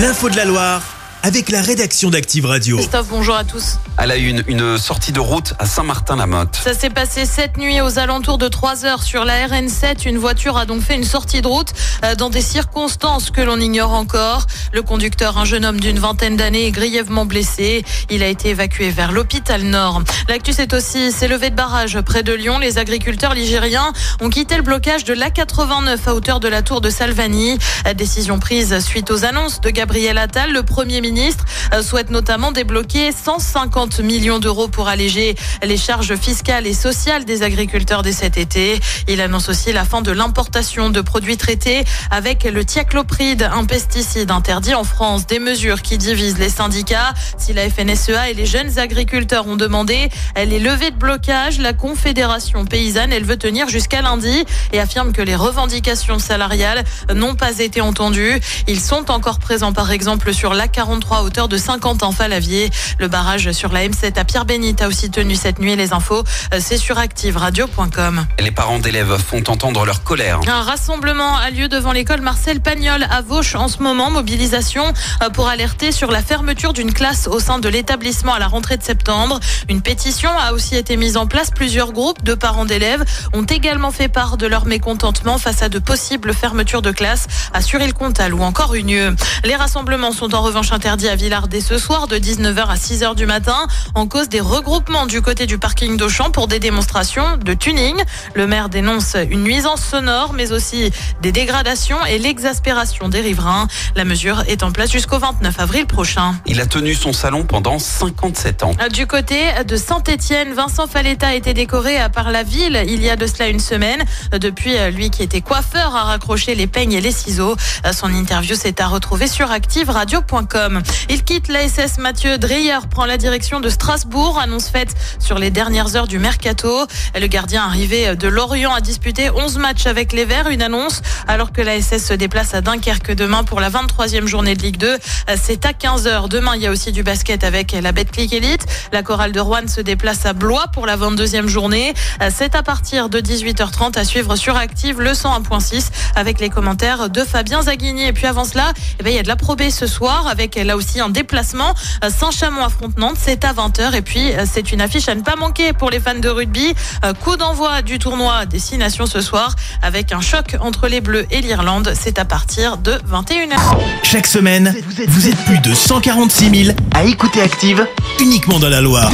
L'info de la Loire avec la rédaction d'Active Radio. Christophe, bonjour à tous. À la une, une sortie de route à Saint-Martin-la-Motte. Ça s'est passé cette nuit aux alentours de 3 heures sur la RN7. Une voiture a donc fait une sortie de route euh, dans des circonstances que l'on ignore encore. Le conducteur, un jeune homme d'une vingtaine d'années, est grièvement blessé. Il a été évacué vers l'hôpital Nord. L'actu, c'est aussi s'est levé de barrage près de Lyon. Les agriculteurs ligériens ont quitté le blocage de l'A89 à hauteur de la tour de Salvani. Décision prise suite aux annonces de Gabriel Attal, le premier ministre ministre euh, souhaite notamment débloquer 150 millions d'euros pour alléger les charges fiscales et sociales des agriculteurs dès cet été. Il annonce aussi la fin de l'importation de produits traités avec le thiaclopride, un pesticide interdit en France. Des mesures qui divisent les syndicats. Si la FNSEA et les jeunes agriculteurs ont demandé les levées de blocage, la Confédération paysanne, elle veut tenir jusqu'à lundi et affirme que les revendications salariales n'ont pas été entendues. Ils sont encore présents par exemple sur l'A40 à hauteur de 50 en Falavier. Le barrage sur la M7 à Pierre-Bénite a aussi tenu cette nuit. Les infos, euh, c'est sur activeradio.com. Les parents d'élèves font entendre leur colère. Un rassemblement a lieu devant l'école Marcel Pagnol à Vauche en ce moment. Mobilisation euh, pour alerter sur la fermeture d'une classe au sein de l'établissement à la rentrée de septembre. Une pétition a aussi été mise en place. Plusieurs groupes de parents d'élèves ont également fait part de leur mécontentement face à de possibles fermetures de classes à Suril-Comtal ou encore Unieux. Les rassemblements sont en revanche interdits interdit à ce soir de 19h à 6h du matin en cause des regroupements du côté du parking d'Auchan pour des démonstrations de tuning. Le maire dénonce une nuisance sonore mais aussi des dégradations et l'exaspération des riverains. La mesure est en place jusqu'au 29 avril prochain. Il a tenu son salon pendant 57 ans. Du côté de Saint-Étienne, Vincent Faletta a été décoré par la ville il y a de cela une semaine. Depuis, lui qui était coiffeur a raccroché les peignes et les ciseaux. Son interview s'est à retrouver sur activeradio.com. Il quitte l'ASS Mathieu Dreyer, prend la direction de Strasbourg, annonce faite sur les dernières heures du mercato. Le gardien arrivé de Lorient a disputé 11 matchs avec les Verts, une annonce alors que l'ASS se déplace à Dunkerque demain pour la 23e journée de Ligue 2. C'est à 15h. Demain, il y a aussi du basket avec la Betclic Elite. La chorale de Rouen se déplace à Blois pour la 22e journée. C'est à partir de 18h30 à suivre sur Active le 101.6 avec les commentaires de Fabien Zaghini. Et puis avant cela, eh bien, il y a de la probée ce soir avec là aussi un déplacement. Euh, Saint-Chamond affronte Nantes, c'est à 20h. Et puis, euh, c'est une affiche à ne pas manquer pour les fans de rugby. Euh, coup d'envoi du tournoi des Six Nations ce soir avec un choc entre les Bleus et l'Irlande. C'est à partir de 21h. Chaque semaine, vous êtes plus de 146 000 à écouter Active uniquement dans la Loire.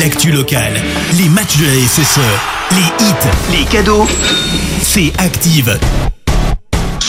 L'actu locale, les matchs de la SSE, les hits, les cadeaux, c'est Active.